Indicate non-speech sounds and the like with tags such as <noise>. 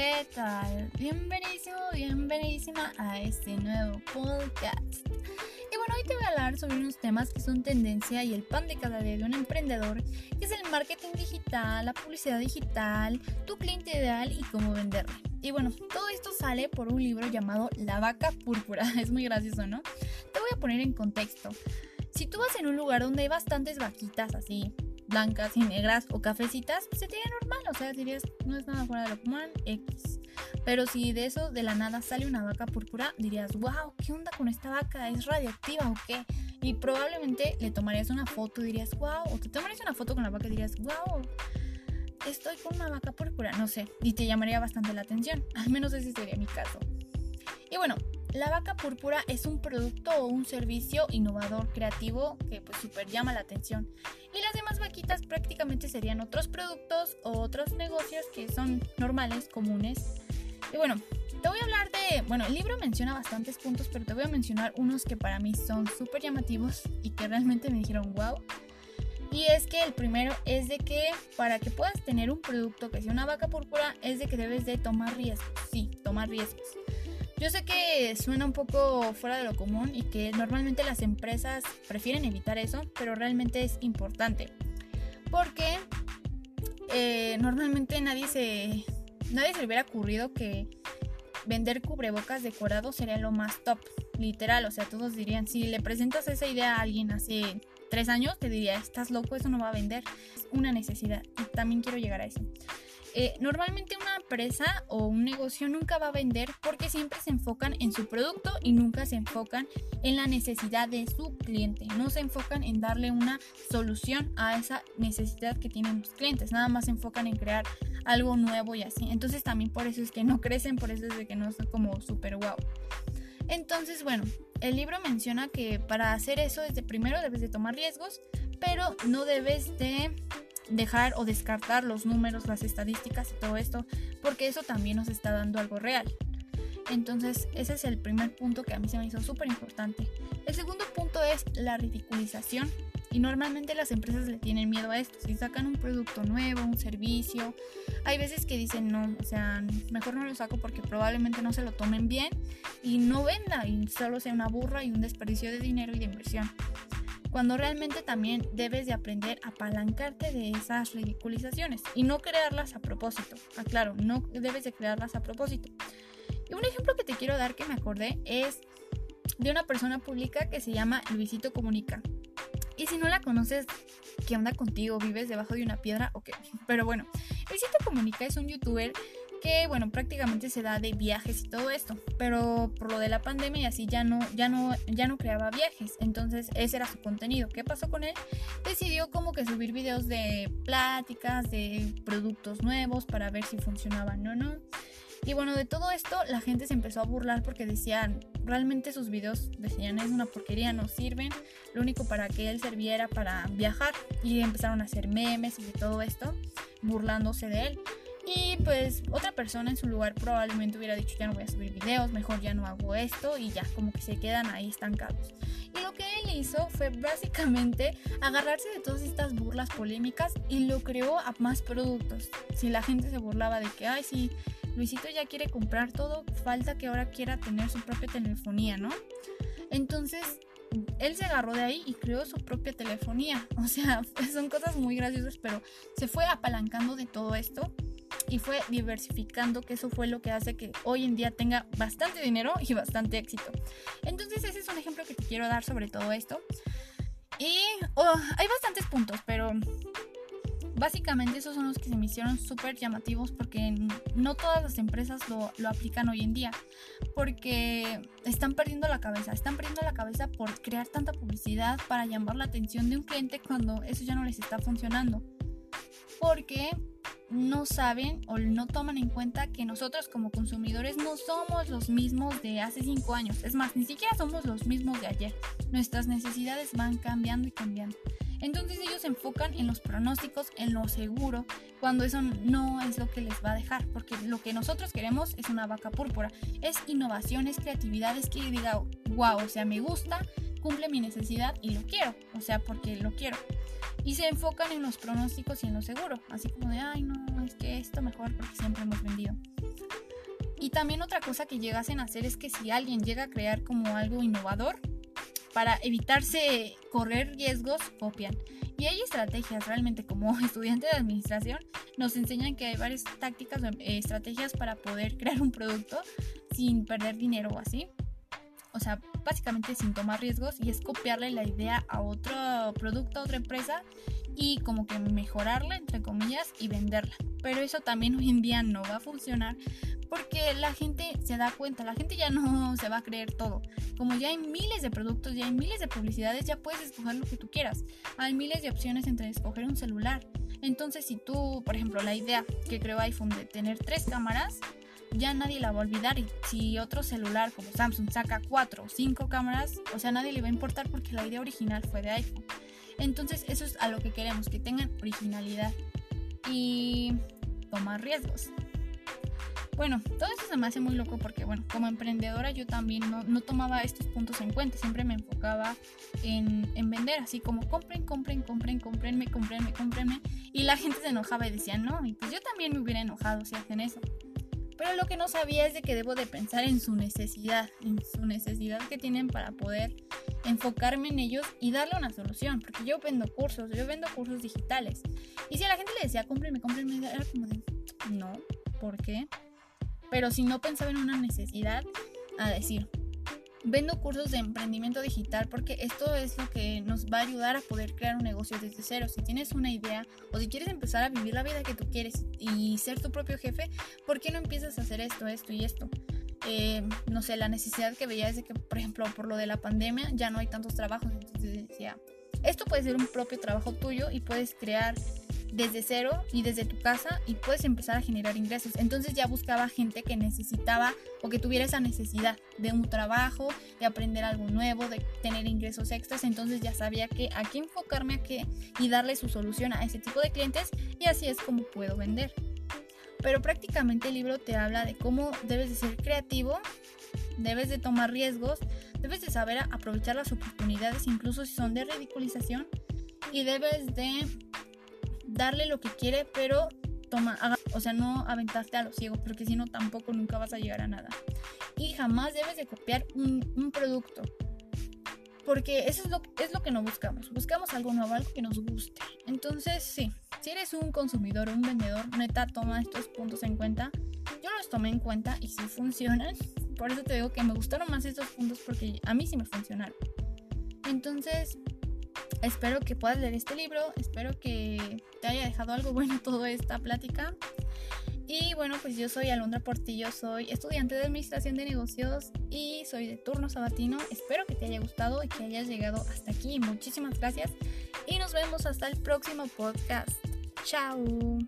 ¿qué tal? Bienvenidísimo, bienvenidísima a este nuevo podcast. Y bueno, hoy te voy a hablar sobre unos temas que son tendencia y el pan de cada día de un emprendedor, que es el marketing digital, la publicidad digital, tu cliente ideal y cómo venderle. Y bueno, todo esto sale por un libro llamado La vaca púrpura. <laughs> Es muy gracioso, ¿no? Te voy a poner en contexto. Si tú vas en un lugar donde hay bastantes vaquitas así, blancas y negras o cafecitas, pues sería normal, o sea, dirías, no es nada fuera de lo común, X. Pero si de eso de la nada sale una vaca púrpura, dirías, wow, ¿qué onda con esta vaca? ¿Es radioactiva o qué? Y probablemente le tomarías una foto y dirías, wow, o te tomarías una foto con la vaca y dirías, wow, estoy con una vaca púrpura, no sé, y te llamaría bastante la atención, al menos ese sería mi caso. Y bueno, la vaca púrpura es un producto o un servicio innovador, creativo, que pues súper llama la atención. Y las demás vaquitas prácticamente serían otros productos o otros negocios que son normales, comunes. Y bueno, te voy a hablar de, bueno, el libro menciona bastantes puntos, pero te voy a mencionar unos que para mí son súper llamativos y que realmente me dijeron wow. Y es que el primero es de que para que puedas tener un producto que sea una vaca púrpura es de que debes de tomar riesgos. Sí, tomar riesgos. Yo sé que suena un poco fuera de lo común y que normalmente las empresas prefieren evitar eso, pero realmente es importante. Porque eh, normalmente nadie se, nadie se hubiera ocurrido que vender cubrebocas decorados sería lo más top. Literal, o sea, todos dirían, si le presentas esa idea a alguien hace tres años, te diría, estás loco, eso no va a vender. Es una necesidad y también quiero llegar a eso. Eh, normalmente una empresa o un negocio nunca va a vender porque siempre se enfocan en su producto y nunca se enfocan en la necesidad de su cliente. No se enfocan en darle una solución a esa necesidad que tienen los clientes. Nada más se enfocan en crear algo nuevo y así. Entonces también por eso es que no crecen, por eso es de que no son como super wow. Entonces, bueno, el libro menciona que para hacer eso desde primero debes de tomar riesgos, pero no debes de dejar o descartar los números, las estadísticas y todo esto, porque eso también nos está dando algo real. Entonces, ese es el primer punto que a mí se me hizo súper importante. El segundo punto es la ridiculización. Y normalmente las empresas le tienen miedo a esto. Si sacan un producto nuevo, un servicio, hay veces que dicen no, o sea, mejor no lo saco porque probablemente no se lo tomen bien y no venda y solo sea una burra y un desperdicio de dinero y de inversión cuando realmente también debes de aprender a apalancarte de esas ridiculizaciones y no crearlas a propósito. Aclaro, ah, no debes de crearlas a propósito. Y un ejemplo que te quiero dar que me acordé es de una persona pública que se llama Luisito Comunica. Y si no la conoces, ¿qué onda contigo? ¿Vives debajo de una piedra o qué? Pero bueno, Luisito Comunica es un youtuber que bueno, prácticamente se da de viajes y todo esto, pero por lo de la pandemia y así ya no ya no ya no creaba viajes, entonces ese era su contenido. ¿Qué pasó con él? Decidió como que subir videos de pláticas, de productos nuevos para ver si funcionaban o no. Y bueno, de todo esto la gente se empezó a burlar porque decían, realmente sus videos decían es una porquería, no sirven, lo único para que él servía era para viajar y empezaron a hacer memes y de todo esto, burlándose de él. Y pues otra persona en su lugar probablemente hubiera dicho ya no voy a subir videos, mejor ya no hago esto y ya como que se quedan ahí estancados. Y lo que él hizo fue básicamente agarrarse de todas estas burlas polémicas y lo creó a más productos. Si la gente se burlaba de que, ay, sí, Luisito ya quiere comprar todo, falta que ahora quiera tener su propia telefonía, ¿no? Entonces, él se agarró de ahí y creó su propia telefonía. <laughs> O sea, son cosas muy graciosas, pero se fue apalancando de todo esto y fue diversificando, que eso fue lo que hace que hoy en día tenga bastante dinero y bastante éxito. Entonces ese es un ejemplo que te quiero dar sobre todo esto. Y oh, hay bastantes puntos, pero básicamente esos son los que se me hicieron súper llamativos porque no todas las empresas lo, lo, aplican hoy en día. Porque están perdiendo la cabeza, están perdiendo la cabeza por crear tanta publicidad para llamar la atención de un cliente cuando eso ya no les está funcionando. Porque no saben o no toman en cuenta que nosotros como consumidores no somos los mismos de hace 5 años. Es más, ni siquiera somos los mismos de ayer. Nuestras necesidades van cambiando y cambiando. Entonces ellos enfocan en los pronósticos, en lo seguro, cuando eso no es lo que les va a dejar, porque lo que nosotros queremos es una vaca púrpura, es innovación, es creatividad, es que diga, wow, o sea, me gusta, cumple mi necesidad y lo quiero, o sea, porque lo quiero y se enfocan en los pronósticos y en lo seguro, así como de, ay no, es que esto mejor porque siempre hemos vendido. Y también otra cosa que llegasen a hacer es que si alguien llega a crear como algo innovador, para evitarse correr riesgos, copian. Y hay estrategias, realmente como <laughs> estudiante de administración, nos enseñan que hay varias tácticas o eh, estrategias para poder crear un producto sin perder dinero o así. O sea, básicamente sin tomar riesgos y es copiarle la idea a otro producto, a otra empresa y como que mejorarla, entre comillas, y venderla. Pero eso también <laughs> hoy en día no va a funcionar porque la gente se da cuenta, la gente ya no <laughs> se va a creer todo. Como ya hay miles de productos, ya hay miles de publicidades, ya puedes escoger lo que tú quieras. Hay miles de opciones entre escoger un celular. Entonces, si tú, por ejemplo, la idea que creó iPhone de tener tres cámaras, ya nadie la va a olvidar. Y si otro celular como Samsung saca cuatro o cinco cámaras, o sea, nadie le va a importar porque la idea original fue de iPhone. Entonces, eso es a lo que queremos, que tengan originalidad y tomar riesgos. Bueno, todo eso se me hace muy loco porque, bueno, como emprendedora yo también no, tomaba estos puntos en cuenta, siempre me enfocaba en, en, vender, así como compren, compren, compren, comprenme, comprenme, comprenme. Y la gente se enojaba y decía, no, y pues yo también me hubiera enojado si hacen eso. Pero lo que no sabía es de que debo de pensar en su necesidad, en su necesidad que tienen para poder enfocarme en ellos y darle una solución. Porque yo vendo cursos, yo vendo cursos digitales. Y si a la gente le decía, cómprenme, cómprenme, era como de, no, ¿por qué? Pero si no pensaba en una necesidad, a decir, vendo cursos de emprendimiento digital porque esto es lo que nos va a ayudar a poder crear un negocio desde cero. Si tienes una idea o si quieres empezar a vivir la vida que tú quieres y ser tu propio jefe, ¿por qué no empiezas a hacer esto, esto y esto? Eh, no sé, la necesidad que veía es de que, por ejemplo, por lo de la pandemia ya no hay tantos trabajos. Entonces decía, esto puede ser un propio trabajo tuyo y puedes crear desde cero y desde tu casa y puedes empezar a generar ingresos. Entonces ya buscaba gente que necesitaba o que tuviera esa necesidad de un trabajo, de aprender algo nuevo, de tener ingresos extras. Entonces ya sabía que a qué enfocarme a qué y darle su solución a ese tipo de clientes y así es como puedo vender. Pero prácticamente el libro te habla de cómo debes de ser creativo, debes de tomar riesgos, debes de saber aprovechar las oportunidades incluso si son de ridiculización y debes de darle lo que quiere, pero toma, o sea, no aventarte a los ciegos, porque si no tampoco nunca vas a llegar a nada. Y jamás debes de copiar un, producto. Porque eso es lo, es lo que no buscamos. Buscamos algo nuevo, algo que nos guste. Entonces, sí, si eres un consumidor o un vendedor, neta, toma estos puntos en cuenta. Yo los tomé en cuenta y sí funcionan. Por eso te digo que me gustaron más estos puntos porque a mí sí me funcionaron. Entonces, Espero que puedas leer este libro, espero que te haya dejado algo bueno <laughs> toda esta plática. Y bueno, pues yo soy Alondra Portillo, soy estudiante de Administración de Negocios y soy de turno sabatino. Espero que te haya gustado y que hayas llegado hasta aquí. Muchísimas gracias y nos vemos hasta el próximo podcast. Chao.